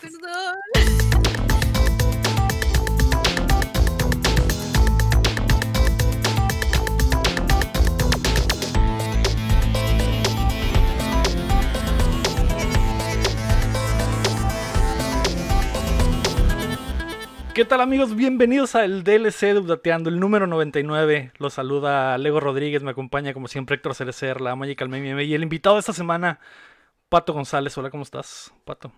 ¿Qué tal amigos? Bienvenidos al DLC de Updateando, el número 99. Los saluda Lego Rodríguez, me acompaña como siempre Héctor Cerecer, la Magical Meme y el invitado de esta semana, Pato González. Hola, ¿cómo estás, Pato?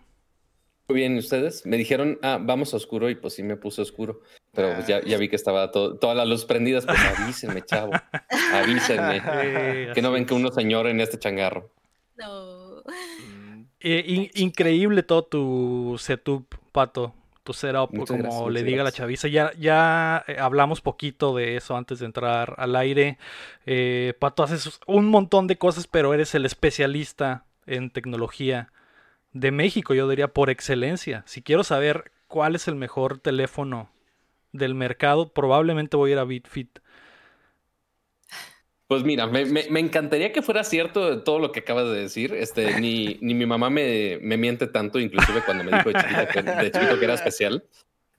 Muy bien, ¿y ustedes? Me dijeron, ah, vamos a oscuro y pues sí me puse oscuro. Pero pues ya, ya vi que estaba toda la luz prendida. Pues avísenme, chavo. Avísenme. que no ven que uno señor en este changarro. No. Eh, increíble todo tu setup, Pato tu setup, como le diga la chaviza. Ya, ya eh, hablamos poquito de eso antes de entrar al aire. Eh, Pato, haces un montón de cosas, pero eres el especialista en tecnología de México, yo diría por excelencia. Si quiero saber cuál es el mejor teléfono del mercado, probablemente voy a ir a Bitfit. Pues mira, me, encantaría que fuera cierto todo lo que acabas de decir. Este, ni, ni mi mamá me, miente tanto, inclusive cuando me dijo de chiquito que, era especial.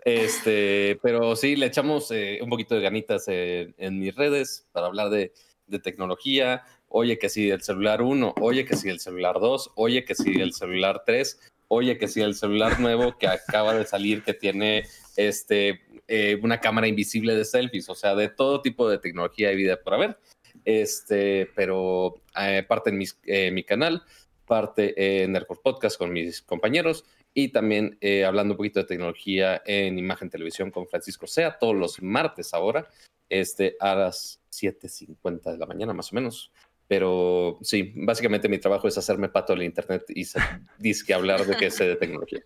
Este, pero sí, le echamos eh, un poquito de ganitas en mis redes para hablar de, de tecnología, oye que si el celular 1, oye que si el celular 2, oye que si el celular 3, oye que si el celular nuevo que acaba de salir que tiene este, eh, una cámara invisible de selfies, o sea, de todo tipo de tecnología y vida por haber. Este, pero eh, parte en eh, mi canal, parte en Airport Podcast con mis compañeros y también hablando un poquito de tecnología en imagen televisión con Francisco Sea todos los martes ahora, este, a las 7.50 de la mañana más o menos. Pero sí, básicamente mi trabajo es hacerme pato del internet y disque hablar de que sé de tecnología.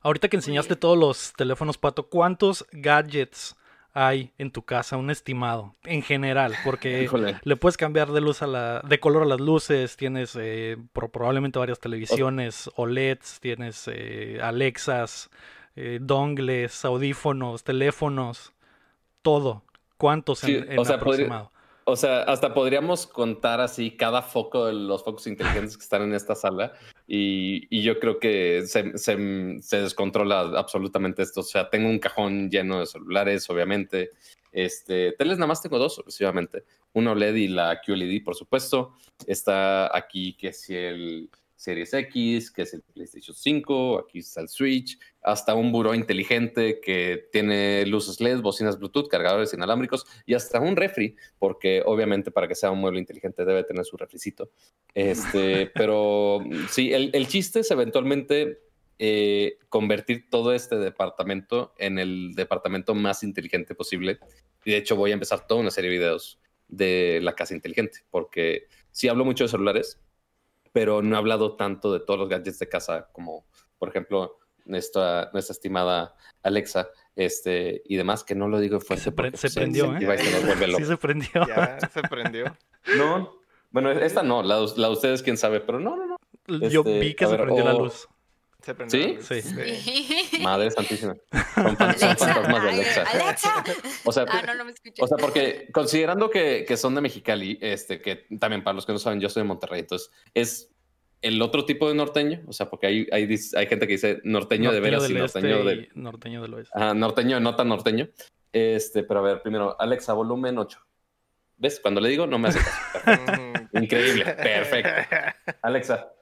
Ahorita que enseñaste todos los teléfonos, Pato, ¿cuántos gadgets hay en tu casa? Un estimado, en general, porque le puedes cambiar de luz a la, de color a las luces, tienes eh, probablemente varias televisiones, OLEDs, tienes eh, Alexas, eh, dongles, audífonos, teléfonos, todo. ¿Cuántos en, aproximado? O sea, hasta podríamos contar así cada foco de los focos inteligentes que están en esta sala y, yo creo que se, descontrola absolutamente esto. O sea, tengo un cajón lleno de celulares, obviamente. Este, teles nada más tengo dos, exclusivamente. Uno LED y la QLED, por supuesto. Está aquí que si el Series X, que es el PlayStation 5, aquí está el Switch, hasta un buró inteligente que tiene luces LED, bocinas Bluetooth, cargadores inalámbricos y hasta un refri, porque obviamente para que sea un mueble inteligente debe tener su refricito. Este, pero sí, el, chiste es eventualmente eh, convertir todo este departamento en el departamento más inteligente posible. Y de hecho voy a empezar toda una serie de videos de la casa inteligente, porque si hablo mucho de celulares, pero no he hablado tanto de todos los gadgets de casa como, por ejemplo, nuestra, nuestra estimada Alexa este, y demás, que no lo digo fue Se, se prendió, ¿eh? Sí se prendió. Ya, se prendió. No, bueno, esta no, la, la de ustedes quién sabe, pero no, no, no. Yo este, vi que se prendió la luz. ¿Se prendió ¿Sí? Sí. Madre santísima. Son, fantasmas de Alexa. Alexa. O sea, ah, no, no me o sea, porque considerando que, que, son de Mexicali, este, que también para los que no saben, yo soy de Monterrey, entonces es el otro tipo de norteño, o sea, porque hay, hay, hay gente que dice norteño, de veras y norteño este de... Norteño del oeste. Ah, norteño, no tan norteño. Este, pero a ver, primero, Alexa, volumen 8. ¿Ves? Cuando le digo, no me hace caso. Increíble, perfecto. Alexa,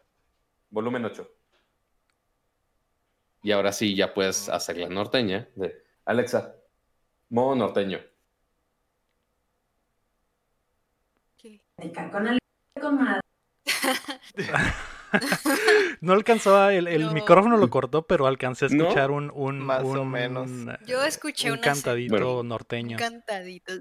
volumen 8. Y ahora sí, ya puedes hacer la norteña de Alexa, modo norteño. No alcanzó el, micrófono lo cortó, pero alcancé a escuchar un, un, más o menos. Yo escuché un cantadito norteño. cantadito,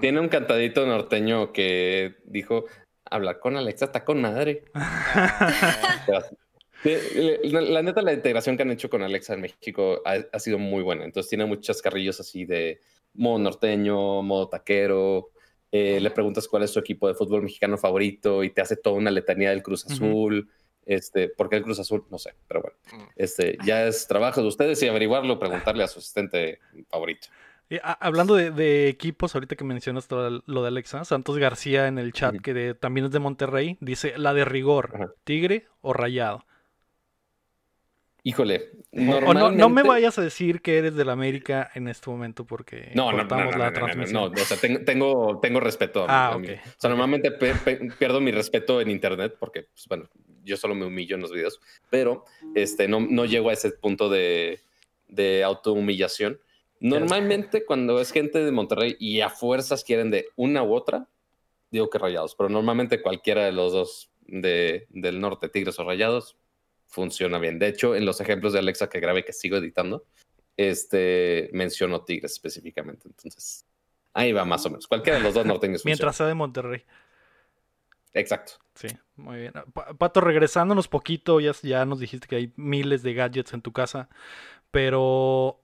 Tiene un cantadito norteño que dijo hablar con Alexa está con madre. la, neta, la integración que han hecho con Alexa en México ha, sido muy buena. Entonces tiene muchos carrillos así de modo norteño, modo taquero, eh, le preguntas cuál es su equipo de fútbol mexicano favorito y te hace toda una letanía del Cruz Azul. Este, ¿Por qué el Cruz Azul? No sé, pero bueno. Mm. Este, ya es trabajo de ustedes y averiguarlo, preguntarle a su asistente favorito. hablando de, equipos, ahorita que mencionas todo lo de Alexa, Santos García en el chat, que también es de Monterrey, dice la de rigor, tigre o rayado. Híjole, normalmente... no, no, me vayas a decir que eres del América en este momento porque no, no, no, la transmisión. No, o sea, tengo, tengo, respeto. Ah, ok. O sea, normalmente pierdo mi respeto en internet porque, pues, bueno, yo solo me humillo en los videos, pero este, no, no llego a ese punto de, de autohumillación. Normalmente cuando es gente de Monterrey y a fuerzas quieren de una u otra, digo que rayados, pero normalmente cualquiera de los dos de, del norte, Tigres o Rayados, funciona bien. De hecho, en los ejemplos de Alexa que grabé, que sigo editando, este menciono Tigres específicamente. Entonces, ahí va más o menos. Cualquiera de los dos norteños. Mientras sea de Monterrey. Exacto. Sí, muy bien. Pato, regresándonos poquito, ya, ya nos dijiste que hay miles de gadgets en tu casa, pero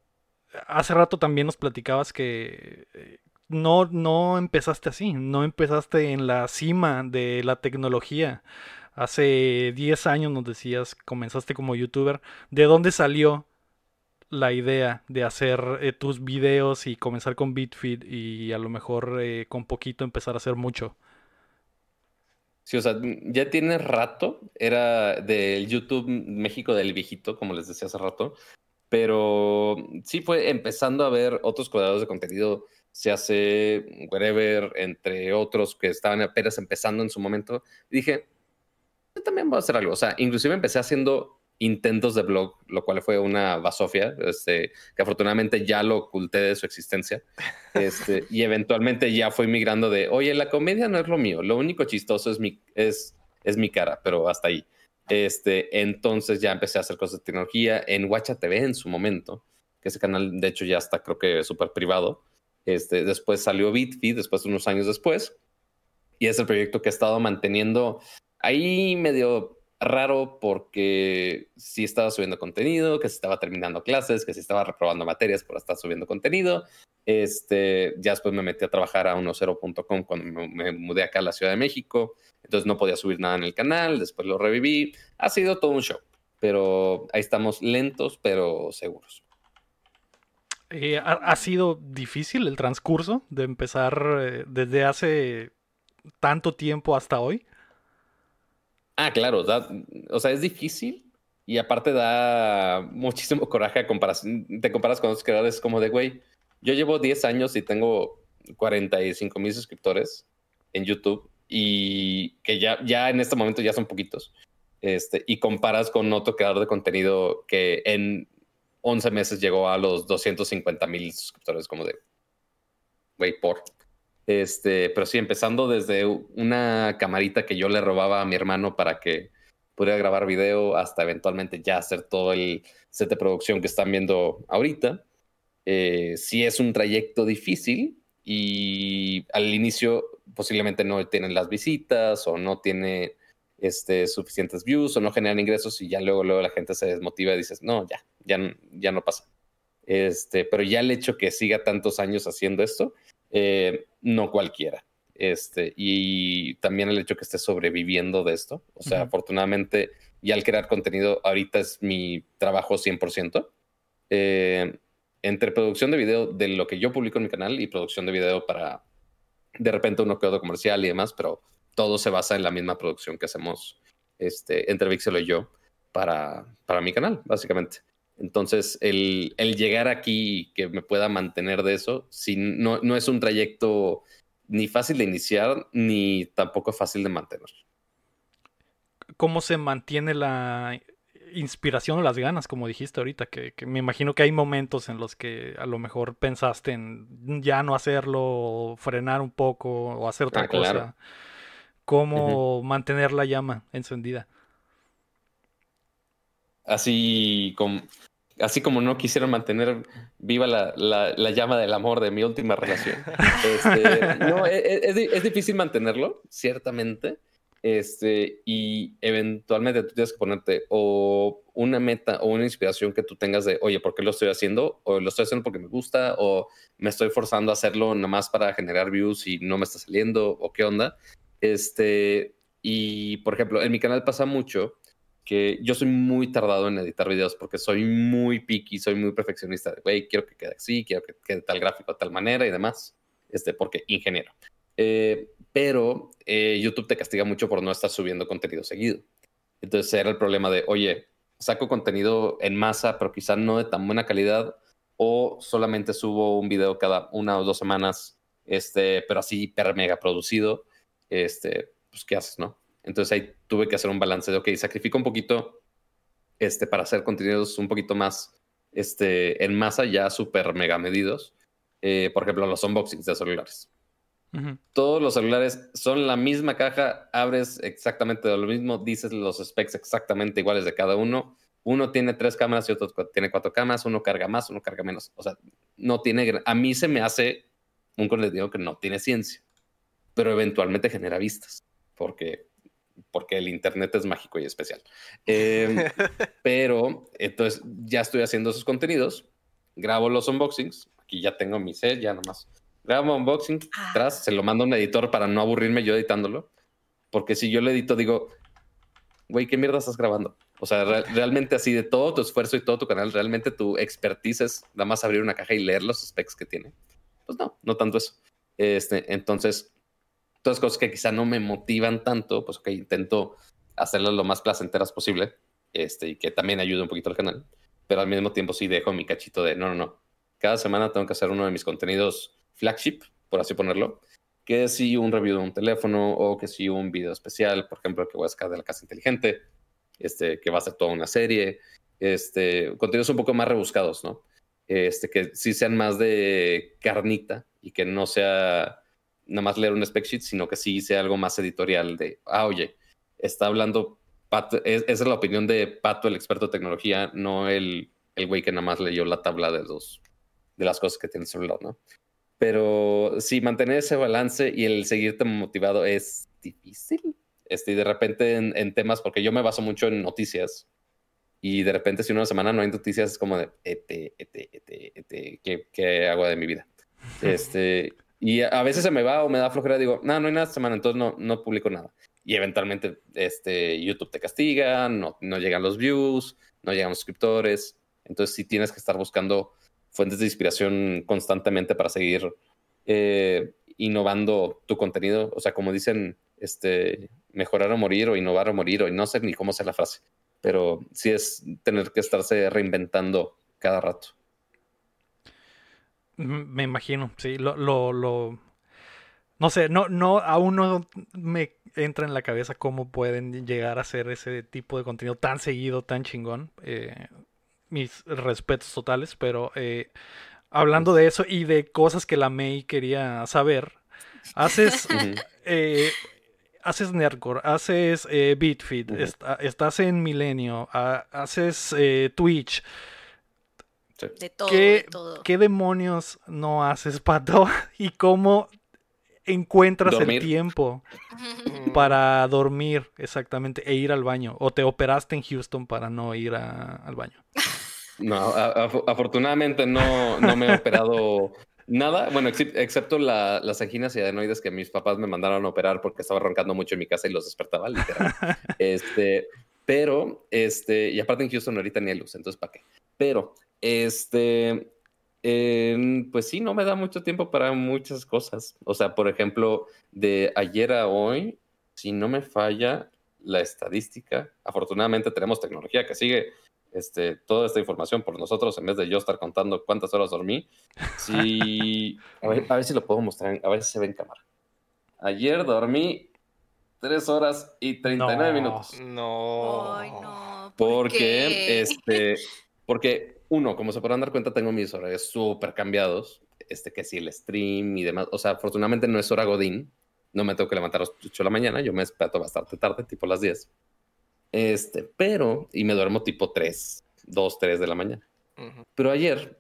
hace rato también nos platicabas que eh, no, no empezaste así, no empezaste en la cima de la tecnología. Hace 10 años nos decías, comenzaste como youtuber. ¿De dónde salió la idea de hacer eh, tus videos y comenzar con BitFeed y a lo mejor eh, con poquito empezar a hacer mucho? Sí, o sea, ya tiene rato, era del YouTube México del viejito, como les decía hace rato, pero sí fue empezando a ver otros creadores de contenido, se hace Wherever, entre otros que estaban apenas empezando en su momento. dije, también voy a hacer algo. O sea, inclusive empecé haciendo intentos de blog, lo cual fue una basofia, este, que afortunadamente ya lo oculté de su existencia. Este, y eventualmente ya fui migrando de, oye, la comedia no es lo mío, lo único chistoso es mi, es, es mi cara, pero hasta ahí. Este, entonces ya empecé a hacer cosas de tecnología en Watcha TV en su momento, que ese canal de hecho ya está creo que súper privado. Este, después salió BitFeed, después unos años después, y es el proyecto que he estado manteniendo ahí medio raro porque sí estaba subiendo contenido, que se estaba terminando clases, que se estaba reprobando materias por estar subiendo contenido. Este, ya después me metí a trabajar a 10.com cuando me, mudé acá a la Ciudad de México. Entonces no podía subir nada en el canal, después lo reviví. Ha sido todo un show, pero ahí estamos lentos pero seguros. Eh, ¿ha, sido difícil el transcurso de empezar eh, desde hace tanto tiempo hasta hoy? Ah, claro, o sea, es difícil y aparte da muchísimo coraje a comparación, te comparas con otros creadores como de, güey, yo llevo 10 años y tengo 45 mil suscriptores en YouTube y que ya, ya en este momento ya son poquitos. Este, y comparas con otro creador de contenido que en 11 meses llegó a los 250 mil suscriptores, como de, güey, por. Este, pero sí, empezando desde una camarita que yo le robaba a mi hermano para que pudiera grabar video hasta eventualmente ya hacer todo el set de producción que están viendo ahorita. Eh, sí es un trayecto difícil y al inicio posiblemente no tienen las visitas o no tiene este, suficientes views o no generan ingresos y ya luego, luego la gente se desmotiva y dices, no, ya, ya, ya no pasa. Este, pero ya el hecho que siga tantos años haciendo esto, eh, no cualquiera. Este, y también el hecho que esté sobreviviendo de esto. O sea, afortunadamente, ya al crear contenido, ahorita es mi trabajo 100%. Eh, entre producción de video de lo que yo publico en mi canal y producción de video para de repente uno quedó comercial y demás, pero todo se basa en la misma producción que hacemos este, entre Vixel y yo para, para mi canal, básicamente. Entonces, el, llegar aquí que me pueda mantener de eso, si no, no es un trayecto ni fácil de iniciar, ni tampoco fácil de mantener. ¿Cómo se mantiene la inspiración o las ganas, como dijiste ahorita? Que, me imagino que hay momentos en los que a lo mejor pensaste en ya no hacerlo, frenar un poco o hacer otra ah, cosa. ¿Cómo mantener la llama encendida? Así como, así como no quisieron mantener viva la, la, llama del amor de mi última relación. Este, no, e, e, es, es, difícil mantenerlo, ciertamente. Este, y eventualmente tú tienes que ponerte o una meta o una inspiración que tú tengas de, oye, ¿por qué lo estoy haciendo? O lo estoy haciendo porque me gusta, o me estoy forzando a hacerlo nada más para generar views y no me está saliendo, o qué onda. Este, y por ejemplo, en mi canal pasa mucho que yo soy muy tardado en editar videos porque soy muy picky, soy muy perfeccionista. Güey, quiero que quede así, quiero que quede tal gráfico de tal manera y demás, este, porque ingeniero. Eh, pero eh, YouTube te castiga mucho por no estar subiendo contenido seguido. Entonces era el problema de, oye, saco contenido en masa, pero quizá no de tan buena calidad, o solamente subo un video cada una o dos semanas, este, pero así hiper mega producido, este, pues ¿qué haces, no? Entonces ahí tuve que hacer un balance de, ok, sacrifico un poquito este, para hacer contenidos un poquito más este, en masa, ya súper mega medidos. Eh, por ejemplo, los unboxings de celulares. Todos los celulares son la misma caja, abres exactamente lo mismo, dices los specs exactamente iguales de cada uno. Uno tiene tres cámaras y otro tiene cuatro cámaras, uno carga más, uno carga menos. O sea, no tiene. A mí se me hace un contenido que no tiene ciencia, pero eventualmente genera vistas, porque, porque el Internet es mágico y especial. Em, pero entonces ya estoy haciendo esos contenidos, grabo los unboxings, aquí ya tengo mi set, ya nomás grabo unboxing, ah. atrás, se lo mando a un editor para no aburrirme yo editándolo, porque si yo lo edito digo, güey, ¿qué mierda estás grabando? O sea, realmente así de todo tu esfuerzo y todo tu canal, realmente tu expertise es nada más abrir una caja y leer los specs que tiene. Pues no, no tanto eso. Este, entonces, todas cosas que quizá no me motivan tanto, pues que intento hacerlas lo más placenteras posible este, y que también ayude un poquito al canal. Pero al mismo tiempo sí dejo mi cachito de no, no, no. Cada semana tengo que hacer uno de mis contenidos flagship, por así ponerlo, que si un review de un teléfono o que si un video especial, por ejemplo, que voy a sacar de la casa inteligente, este, que va a ser toda una serie, este, contenidos un poco más rebuscados, ¿no? Este, que sí sean más de carnita y que no sea nada más leer un spec sheet, sino que sí sea algo más editorial de, ah, oye, está hablando Pato, esa es la opinión de Pato, el experto de tecnología, no el, el güey que nada más leyó la tabla de los de las cosas que tiene el celular, ¿no? Pero sí, mantener ese balance y el seguirte motivado es difícil. Este, y de repente en, temas, porque yo me baso mucho en noticias, y de repente si una semana no hay noticias, es como de, ete, ete, ete, ¿qué, qué hago de mi vida? Este, y a veces se me va o me da flojera, digo, no, no hay nada esta semana, entonces no, no publico nada. Y eventualmente este, YouTube te castiga, no, no llegan los views, no llegan los suscriptores. Entonces sí tienes que estar buscando fuentes de inspiración constantemente para seguir eh, innovando tu contenido. O sea, como dicen, este, mejorar o morir o innovar o morir, o no sé ni cómo sea la frase, pero sí es tener que estarse reinventando cada rato. Me imagino, sí, lo, lo, lo, no sé, no, no, aún no me entra en la cabeza cómo pueden llegar a hacer ese tipo de contenido tan seguido, tan chingón. Eh, mis respetos totales, pero eh, hablando de eso y de cosas que la May quería saber, haces, eh, haces Nerdcore, haces eh, Bitfit, estás en Milenio, haces Twitch. De todo, ¿Qué, de todo. ¿Qué demonios no haces, Pato? ¿Y cómo encuentras el tiempo para dormir exactamente e ir al baño? ¿O te operaste en Houston para no ir al baño? No, afortunadamente no, no me he operado nada, bueno, excepto las anginas y adenoides que mis papás me mandaron a operar porque estaba roncando mucho en mi casa y los despertaba, literal. este, pero, este, y aparte en Houston ahorita ni hay luz, entonces ¿para qué? Pero, este, pues sí, no me da mucho tiempo para muchas cosas. O sea, por ejemplo, de ayer a hoy, si no me falla la estadística, afortunadamente tenemos tecnología que sigue este, toda esta información por nosotros en vez de yo estar contando cuántas horas dormí. Sí, a ver, si lo puedo mostrar, a ver si se ve en cámara. Ayer dormí 3 horas y 39 minutos. No. no. porque, este, porque uno, como se podrán dar cuenta, tengo mis horarios súper cambiados. Este, que si el stream y demás. O sea, afortunadamente no es hora Godín. No me tengo que levantar a las 8 de la mañana. Yo me espero bastante tarde, tipo las 10. Este, pero, y me duermo tipo 3, 2, 3 de la mañana. Pero ayer,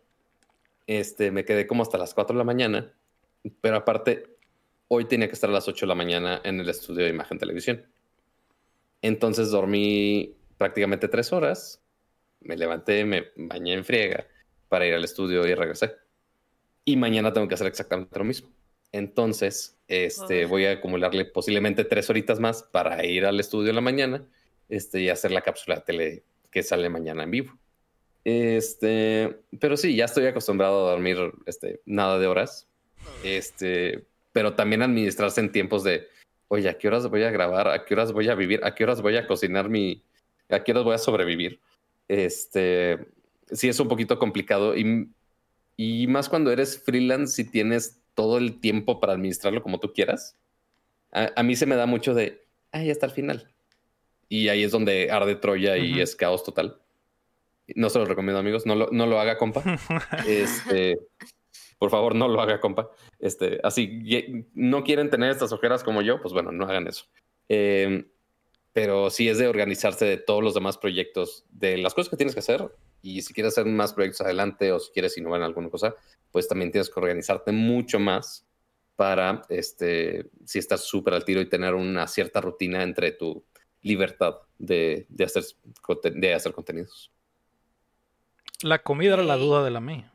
este, me quedé como hasta las 4 de la mañana, pero aparte, hoy tenía que estar a las 8 de la mañana en el estudio de imagen televisión. Entonces dormí prácticamente 3 horas, me levanté, me bañé en friega para ir al estudio y regresé. Y mañana tengo que hacer exactamente lo mismo. Entonces, este, voy a acumularle posiblemente tres horitas más para ir al estudio en la mañana este, y hacer la cápsula de tele que sale mañana en vivo. Este, pero sí, ya estoy acostumbrado a dormir este, nada de horas. Este, pero también administrarse en tiempos de, oye, ¿a qué horas voy a grabar? ¿A qué horas voy a vivir? ¿A qué horas voy a cocinar mi... ¿A qué horas voy a sobrevivir? Este, sí es un poquito complicado y, y más cuando eres freelance, si tienes todo el tiempo para administrarlo como tú quieras. A, mí se me da mucho de, ya está al final. Y ahí es donde arde Troya y es caos total. No se lo recomiendo, amigos. No lo, no lo haga, compa. este, por favor, no lo haga, compa. Este, así, no quieren tener estas ojeras como yo, pues bueno, no hagan eso. Em, pero sí es de organizarse de todos los demás proyectos, de las cosas que tienes que hacer. Y si quieres hacer más proyectos adelante o si quieres innovar en alguna cosa, pues también tienes que organizarte mucho más para, este, si estás súper al tiro y tener una cierta rutina entre tu libertad de, de, hacer, de hacer contenidos. La comida era la duda de la mía.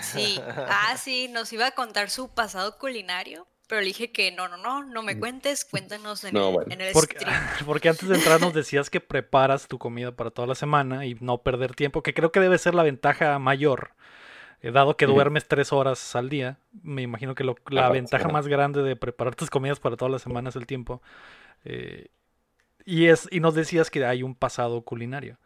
Sí, ah, sí, nos iba a contar su pasado culinario, pero le dije que no, no, no, no me mm. cuentes, cuéntanos en, el, porque, Porque antes de entrar nos decías que preparas tu comida para toda la semana y no perder tiempo, que creo que debe ser la ventaja mayor. Eh, dado que duermes tres horas al día, me imagino que la ventaja más grande de preparar tus comidas para toda la semana es el tiempo. Eh, y, es, y nos decías que hay un pasado culinario.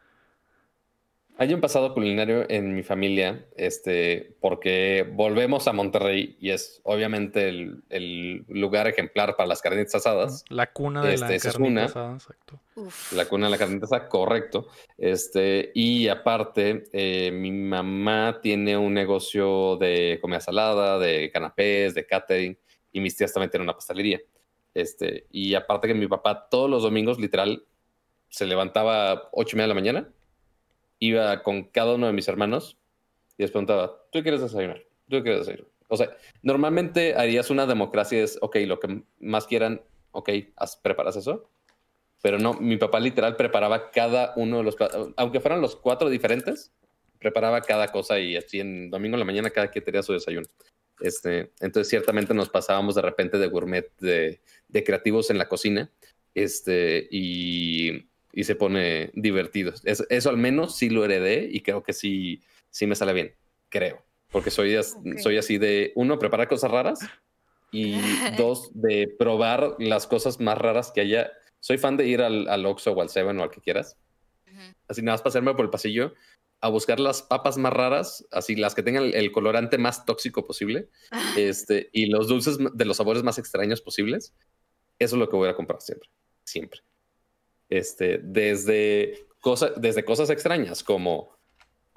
Hay un pasado culinario en mi familia, este, porque volvemos a Monterrey y es obviamente el, lugar ejemplar para las carnitas asadas. La cuna de la este, carnita asada, exacto. La cuna de la carnita asada, correcto. Este, y aparte, eh, mi mamá tiene un negocio de comida salada, de canapés, de catering, y mis tías también tienen una pastelería. Este, y aparte que mi papá todos los domingos, literal, se levantaba a ocho y media de la mañana iba con cada uno de mis hermanos y les preguntaba, ¿tú quieres desayunar? ¿Tú quieres desayunar? O sea, normalmente harías una democracia, es, ok, lo que más quieran, ok, preparas eso. Pero no, mi papá literal preparaba cada uno de los, aunque fueran los cuatro diferentes, preparaba cada cosa y así en domingo en la mañana cada quien tenía su desayuno. Este, entonces ciertamente nos pasábamos de repente de gourmet, de, de creativos en la cocina, este, y y se pone divertido. eso al menos sí lo heredé y creo que sí, sí me sale bien, creo. Porque soy, soy así de, uno, preparar cosas raras y dos, de probar las cosas más raras que haya. Soy fan de ir al, al Oxxo o al Seven o al que quieras. Así nada más pasarme por el pasillo a buscar las papas más raras, así las que tengan el, colorante más tóxico posible, este, y los dulces de los sabores más extraños posibles. Eso es lo que voy a comprar siempre, siempre. Este, desde, cosas desde cosas extrañas como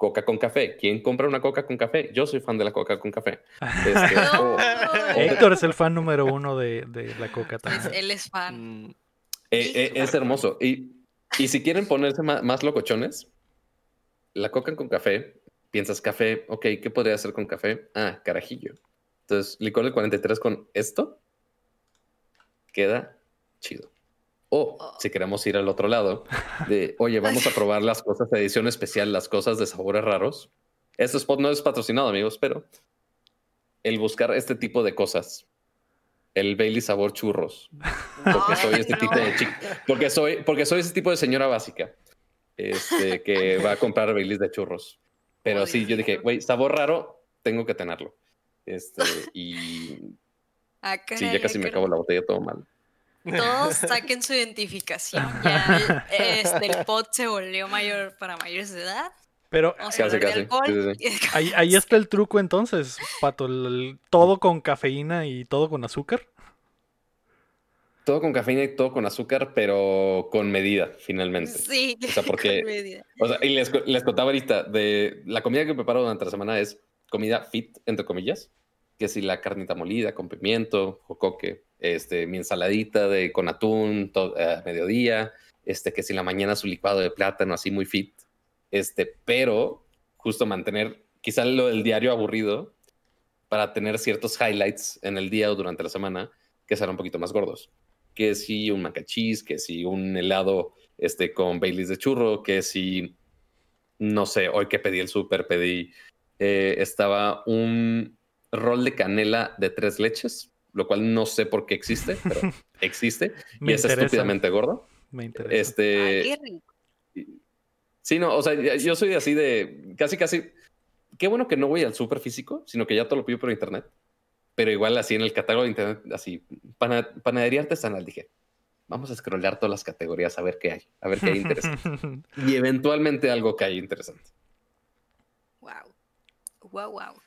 coca con café. ¿Quién compra una coca con café? Yo soy fan de la coca con café. Este, Héctor es el fan número uno de, la coca también. él es fan. Mm, eh, eh, es hermoso. Y, y si quieren ponerse más, locochones, la coca con café, piensas café, ok, ¿qué podría hacer con café? Ah, carajillo. Entonces, licor del 43 con esto queda chido. O oh. si queremos ir al otro lado, de oye, vamos a probar las cosas de edición especial, las cosas de sabores raros. Este spot no es patrocinado, amigos, pero el buscar este tipo de cosas, el Bailey sabor churros, porque soy este tipo de porque soy, porque soy ese tipo de señora básica, este, que va a comprar Baileys de churros. Pero sí, yo dije, güey, sabor raro, tengo que tenerlo. Este, y ah, sí, ya casi me acabo la botella todo mal. Todos saquen su identificación. Ya este, el pot se volvió mayor para mayores de edad. Pero Ahí, está el truco entonces, Pato. todo con cafeína y todo con azúcar. Todo con cafeína y todo con azúcar, pero con medida, finalmente. Sí, o sea, porque, O sea, y les, les contaba ahorita, de la comida que preparo durante la semana es comida fit, entre comillas, que si la carnita molida con pimiento, jocoque, este, mi ensaladita de, con atún eh, mediodía, este, que si la mañana su licuado de plátano, así muy fit, este, pero justo mantener quizá lo del diario aburrido para tener ciertos highlights en el día o durante la semana que sean un poquito más gordos. Que si un macachis, que si un helado este, con Baileys de churro, que si, no sé, hoy que pedí el súper, pedí, eh, estaba un rol de canela de tres leches lo cual no sé por qué existe, pero existe y es estúpidamente gordo. Me interesa. Este, Sí, no, o sea, yo soy así de casi, casi. Qué bueno que no voy al súper físico, sino que ya todo lo pido por internet. Pero igual así en el catálogo de internet, así, panadería artesanal, dije. vamos a scrollear todas las categorías a ver qué hay, a ver qué hay interesante. y eventualmente algo que hay interesante. Wow. Wow.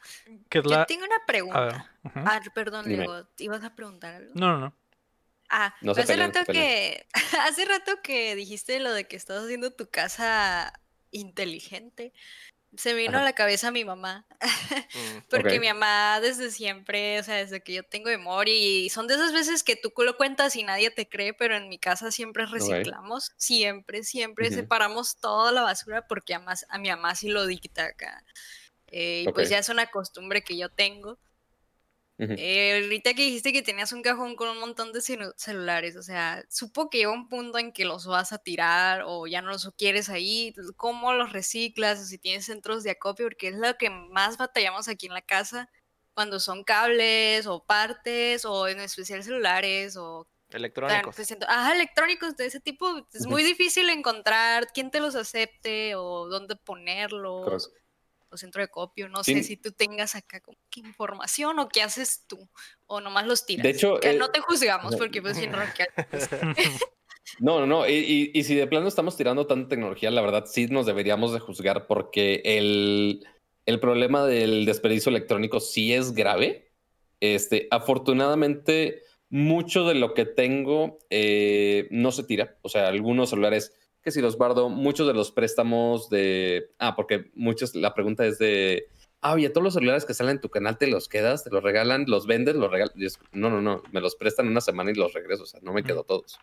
Yo tengo una pregunta. Ah, perdón, Diego, ¿ibas a preguntar algo? No, no, no. Ah, hace rato que hace rato que dijiste lo de que estás haciendo tu casa inteligente. Se me vino a la cabeza mi mamá. Mm, Porque mi mamá desde siempre, o sea, desde que yo tengo memoria, y son de esas veces que tú lo cuentas y nadie te cree, pero en mi casa siempre reciclamos. Siempre, siempre separamos toda la basura porque a, a mi mamá sí lo dicta acá. Eh, y pues ya es una costumbre que yo tengo. Eh, ahorita que dijiste que tenías un cajón con un montón de celulares, o sea, supo que llega un punto en que los vas a tirar o ya no los quieres ahí, ¿cómo los reciclas? O si tienes centros de acopio, porque es lo que más batallamos aquí en la casa, cuando son cables o partes o en especial celulares o... Electrónicos. Ajá, electrónicos de ese tipo, es muy difícil encontrar quién te los acepte o dónde centro de copio. No sé si tú tengas acá como qué información o qué haces tú o nomás los tiras. De hecho, que no te juzgamos porque pues no, no, no, no. Y, y, si de plano estamos tirando tanta tecnología, la verdad sí nos deberíamos de juzgar porque el, el problema del desperdicio electrónico sí es grave. Este, afortunadamente, mucho de lo que tengo eh, no se tira. O sea, algunos celulares que si los guardo, muchos de los préstamos de... Ah, porque muchos, la pregunta es de... Ah, oye, todos los celulares que salen en tu canal te los quedas, te los regalan, los vendes, los regalan. No, no, no, me los prestan una semana y los regreso, o sea, no me quedo todos.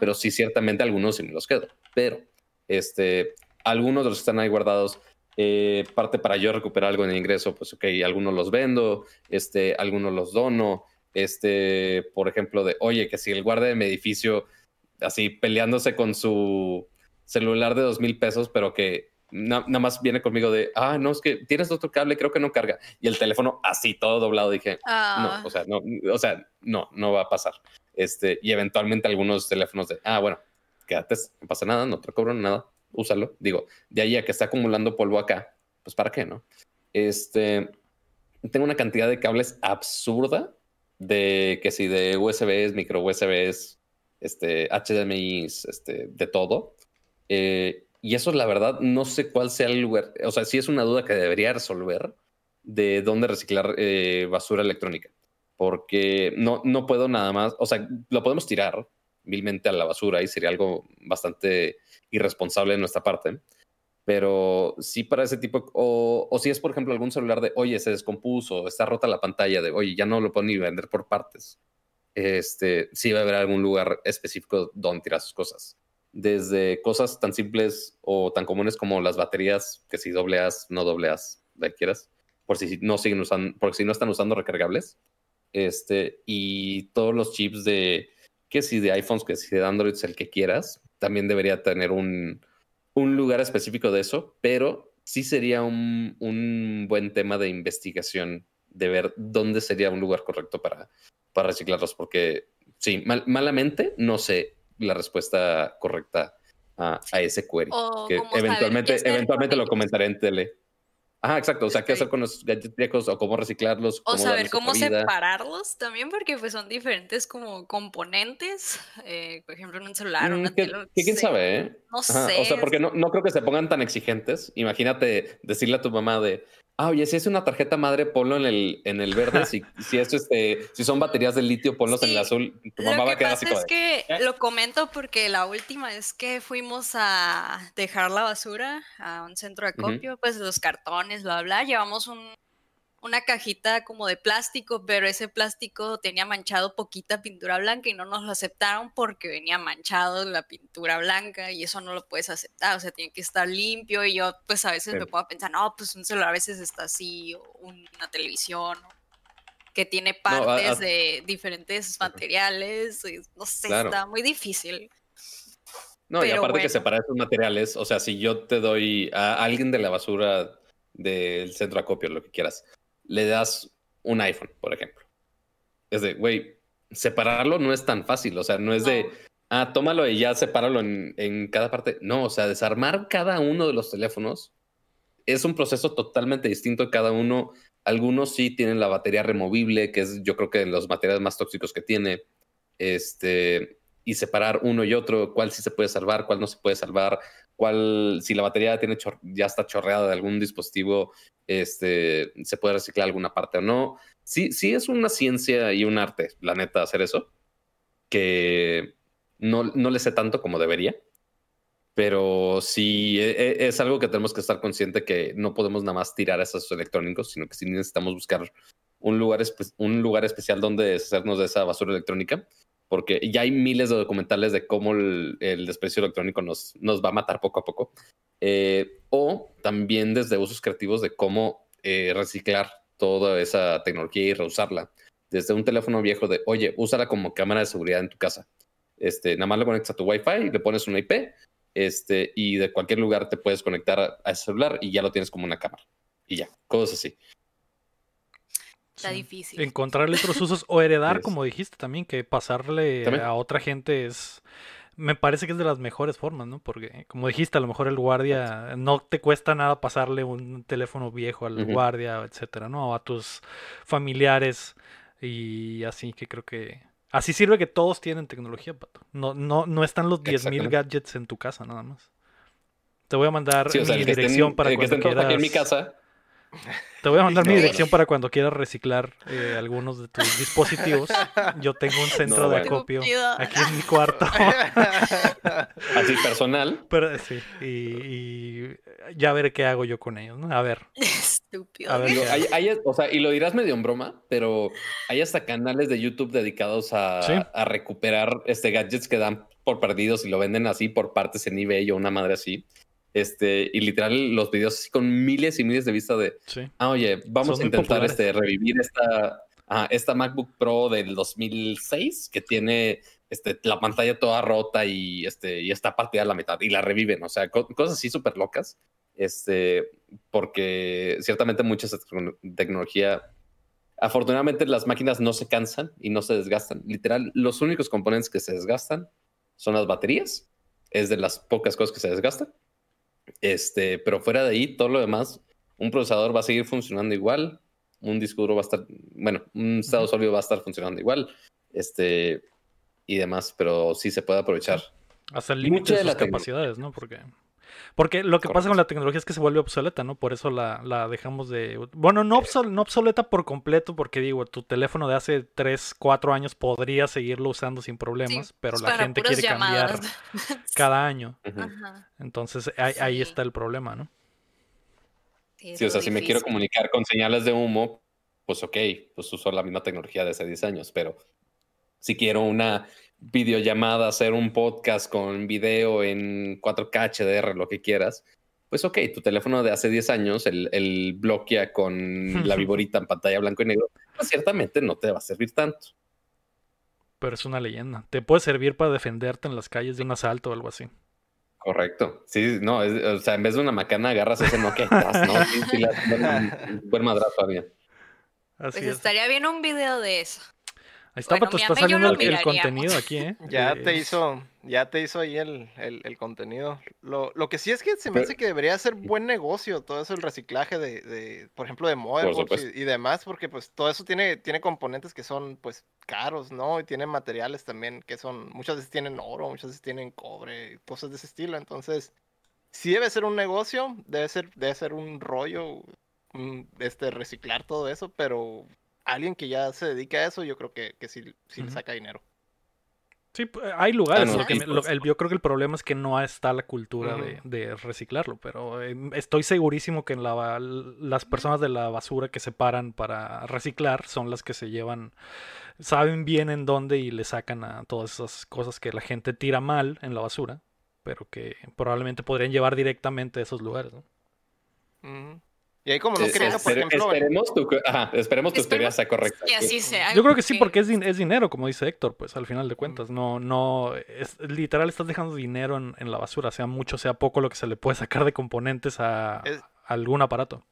Pero sí, ciertamente algunos sí me los quedo. Pero, este, algunos de los que están ahí guardados, eh, parte para yo recuperar algo en el ingreso, pues ok, algunos los vendo, este, algunos los dono, este, por ejemplo, de, oye, que si el guardia de mi edificio, así peleándose con su celular de dos mil pesos, pero que nada más viene conmigo de, ah, no, es que tienes otro cable, creo que no carga. Y el teléfono así, todo doblado, dije, no, ah. o sea, no, o sea, no, no va a pasar. Este, y eventualmente algunos teléfonos de, ah, bueno, quédate, no pasa nada, no te cobro nada, úsalo. Digo, de ahí a que está acumulando polvo acá, pues para qué, ¿no? Este, tengo una cantidad de cables absurda de que si de USBs, micro USBs, este, HDMI, este, de todo. Eh, y eso, la verdad, no sé cuál sea el lugar. O sea, sí es una duda que debería resolver de dónde reciclar eh, basura electrónica. Porque no, no puedo nada más. O sea, lo podemos tirar vilmente a la basura y sería algo bastante irresponsable de nuestra parte. Pero sí para ese tipo, o, o si es, por ejemplo, algún celular de, oye, se descompuso, está rota la pantalla, de, oye, ya no lo puedo ni vender por partes. Este, sí va a haber algún lugar específico donde tirar sus cosas desde cosas tan simples o tan comunes como las baterías, que si dobleas, no dobleas, la que quieras, por si no siguen usando, porque si no están usando recargables, este, y todos los chips de, que si de iPhones, que si de Android, el que quieras, también debería tener un, un lugar específico de eso, pero sí sería un, un, buen tema de investigación de ver dónde sería un lugar correcto para, para reciclarlos, porque sí, malamente no sé la respuesta correcta a, ese query. que eventualmente, eventualmente lo comentaré en tele. Ajá, exacto. O sea, qué hacer con los gadgets o cómo reciclarlos. o saber cómo separarlos también, porque pues son diferentes como componentes. Eh, por ejemplo, en un celular, una mm, ¿Quién sabe, eh? No sé. O sea, porque no, no creo que se pongan tan exigentes. Imagínate decirle a tu mamá de, Ah, oye, si es una tarjeta madre, ponlo en el, en el verde. si, si, es este, si son baterías de litio, ponlos en el azul. Tu mamá va a quedar así. Es que ¿Eh? lo comento porque la última vez que fuimos a dejar la basura a un centro de acopio, pues los cartones, bla, bla, llevamos un, una cajita como de plástico, pero ese plástico tenía manchado poquita pintura blanca y no nos lo aceptaron porque venía manchado la pintura blanca y eso no lo puedes aceptar, o sea, tiene que estar limpio y yo pues a veces me puedo pensar, no, pues un celular a veces está así, o una televisión, que tiene partes de diferentes materiales, no sé, está muy difícil. No, y aparte que separar esos materiales, o sea, si yo te doy a alguien de la basura del centro acopio, lo que quieras, le das un iPhone, por ejemplo. Es de, güey, separarlo no es tan fácil, o sea, no es de, ah, tómalo y ya sepáralo en, en cada parte. No, o sea, desarmar cada uno de los teléfonos es un proceso totalmente distinto cada uno. Algunos sí tienen la batería removible, que es yo creo que de los materiales más tóxicos que tiene. Este, y separar uno y otro, cuál sí se puede salvar, cuál no se puede salvar, cuál, si la batería tiene ya está chorreada de algún dispositivo, este, se puede reciclar alguna parte o no. Sí, sí es una ciencia y un arte, la neta, hacer eso, que no, no le sé tanto como debería, pero sí e, e, es algo que tenemos que estar consciente que no podemos nada más tirar esos electrónicos, sino que sí necesitamos buscar un lugar, un lugar especial donde deshacernos de esa basura electrónica porque ya hay miles de documentales de cómo el, desprecio electrónico nos, nos va a matar poco a poco. Eh, o también desde usos creativos de cómo eh, reciclar toda esa tecnología y reusarla. Desde un teléfono viejo de, oye, úsala como cámara de seguridad en tu casa. Este, nada más lo conectas a tu Wi-Fi, le pones una IP, este, y de cualquier lugar te puedes conectar a ese celular y ya lo tienes como una cámara. Y ya, cosas así. Está difícil. Encontrarle otros usos o heredar, como dijiste también, que pasarle a otra gente es. Me parece que es de las mejores formas, ¿no? Porque, como dijiste, a lo mejor el guardia no te cuesta nada pasarle un teléfono viejo al guardia, etcétera, ¿no? A tus familiares y así que creo que. Así sirve que todos tienen tecnología, pato. No, no, no están los 10.000 gadgets en tu casa, nada más. Te voy a mandar mi dirección para cuando quieras. en mi casa te voy a mandar mi dirección para cuando quieras reciclar eh, algunos de tus dispositivos. Yo tengo un centro de acopio aquí en mi cuarto. Así personal. Pero sí, y, ya veré qué hago yo con ellos, ¿no? A ver. Estúpido. o sea, y lo dirás medio en broma, pero hay hasta canales de YouTube dedicados a, a recuperar este gadgets que dan por perdidos y lo venden así por partes en eBay o una madre así. Este, y literal, los videos así con miles y miles de vistas de, ah, oye, vamos a intentar este, revivir esta, esta MacBook Pro del 2006 que tiene este, la pantalla toda rota y, este, y está partida a la mitad y la reviven, o sea, cosas así súper locas, este, porque ciertamente mucha tecnología, afortunadamente las máquinas no se cansan y no se desgastan, literal, los únicos componentes que se desgastan son las baterías, es de las pocas cosas que se desgastan este, pero fuera de ahí, todo lo demás, un procesador va a seguir funcionando igual, un disco duro va a estar, bueno, un estado sólido va a estar funcionando igual, este, y demás, pero sí se puede aprovechar. Hasta el límite de las capacidades, ¿no? Porque porque lo que pasa con la tecnología es que se vuelve obsoleta, ¿no? Por eso la, dejamos de... Bueno, no, no, obsoleta por completo, porque digo, tu teléfono de hace 3, 4 años podría seguirlo usando sin problemas, pero la gente quiere cambiar cada año. Entonces ahí, está el problema, ¿no? Sí, o sea, si me quiero comunicar con señales de humo, pues ok, pues uso la misma tecnología de hace 10 años, pero si quiero una videollamada, hacer un podcast con video en 4K HDR, lo que quieras, pues ok, tu teléfono de hace 10 años, el, el bloquea con la viborita en pantalla blanco y negro, pues ciertamente no te va a servir tanto. Pero es una leyenda. Te puede servir para defenderte en las calles de un asalto o algo así. Correcto. Sí, no, o sea, en vez de una macana agarras ese Nokia atrás, ¿no? Sí, sí, un buen madrazo todavía. pues estaría bien un video de eso. Ahí está, bueno, está saliendo el, contenido aquí, ¿eh? Ya te hizo, ya te hizo ahí el, el, contenido. Lo, lo, que sí es que se me hace que debería ser buen negocio todo eso, el reciclaje de, de por ejemplo, de motherboards y, y, demás, porque pues todo eso tiene, tiene componentes que son pues caros, ¿no? Y tiene materiales también que son, muchas veces tienen oro, muchas veces tienen cobre, cosas de ese estilo. Entonces, sí debe ser un negocio, debe ser, debe ser un rollo, este, reciclar todo eso, pero alguien que ya se dedica a eso, yo creo que, que sí, le saca dinero. Sí, hay lugares. yo creo que el problema es que no está la cultura de, reciclarlo, pero em, estoy segurísimo que en la, las personas de la basura que se paran para reciclar son las que se llevan, saben bien en dónde y le sacan a todas esas cosas que la gente tira mal en la basura, pero que probablemente podrían llevar directamente a esos lugares. ¿no? Y ahí como no quería, por ejemplo... Esperemos tu, esperemos tu teoría sea correcta. Yo creo que sí, porque es, es, dinero, como dice Héctor, pues al final de cuentas. No, no, es, literal estás dejando dinero en, en, la basura, sea mucho, sea poco lo que se le puede sacar de componentes a, algún aparato.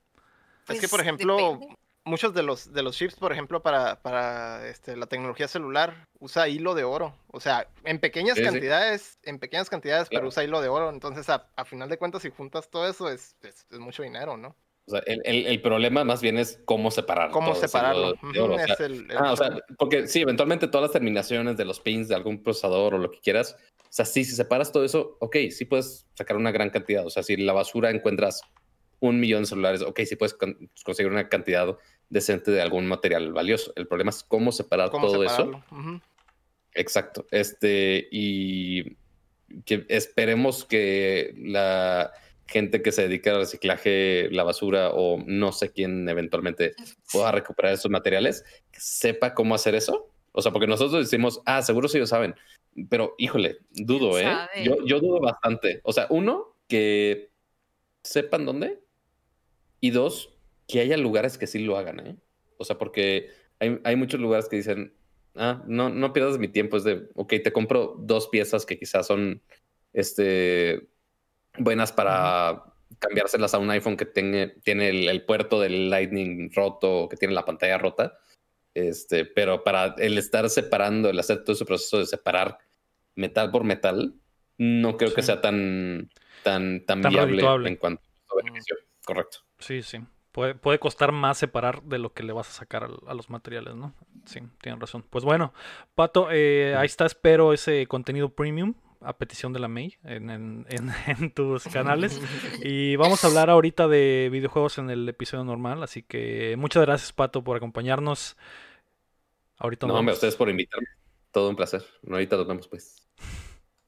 Es que, por pues, ejemplo, muchos de los, de los chips, por ejemplo, para, para este, la tecnología celular, usa hilo de oro. O sea, en pequeñas cantidades, en pequeñas cantidades, pero usa hilo de oro. Entonces, a, final de cuentas, si juntas todo eso, es, es mucho dinero, ¿no? O sea, el, problema más bien es cómo separarlo. ¿Cómo separarlo? ah, o sea, porque sí, eventualmente todas las terminaciones de los pins de algún procesador o lo que quieras, o sea, sí, si separas todo eso, ok, sí puedes sacar una gran cantidad. O sea, si en la basura encuentras un millón de celulares, ok, sí puedes conseguir una cantidad decente de algún material valioso. El problema es cómo separar todo eso. Exacto. Este, y que esperemos que la gente que se dedica al reciclaje, la basura o no sé quién eventualmente pueda recuperar esos materiales, sepa cómo hacer eso. O sea, porque nosotros decimos, ah, seguro si ellos saben, pero híjole, dudo, ¿eh? Yo, yo dudo bastante. O sea, uno, que sepan dónde y dos, que haya lugares que sí lo hagan, ¿eh? O sea, porque hay, hay muchos lugares que dicen, ah, no, no pierdas mi tiempo, es de, ok, te compro dos piezas que quizás son, este, buenas para cambiárselas a un iPhone que tiene, tiene el, puerto del Lightning roto, que tiene la pantalla rota. Este, pero para el estar separando, el hacer todo ese proceso de separar metal por metal, no creo que sea tan, tan, tan, viable en cuanto a beneficio. Correcto. Sí, sí. Puede, puede, costar más separar de lo que le vas a sacar a, los materiales, ¿no? Sí, tienen razón. Pues bueno, Pato, eh, ahí está, espero ese contenido premium a petición de la May en, tus canales. Y vamos a hablar ahorita de videojuegos en el episodio normal. Así que muchas gracias, Pato, por acompañarnos. Ahorita no, hombre, a ustedes por invitarme. Todo un placer. Ahorita nos vemos, pues.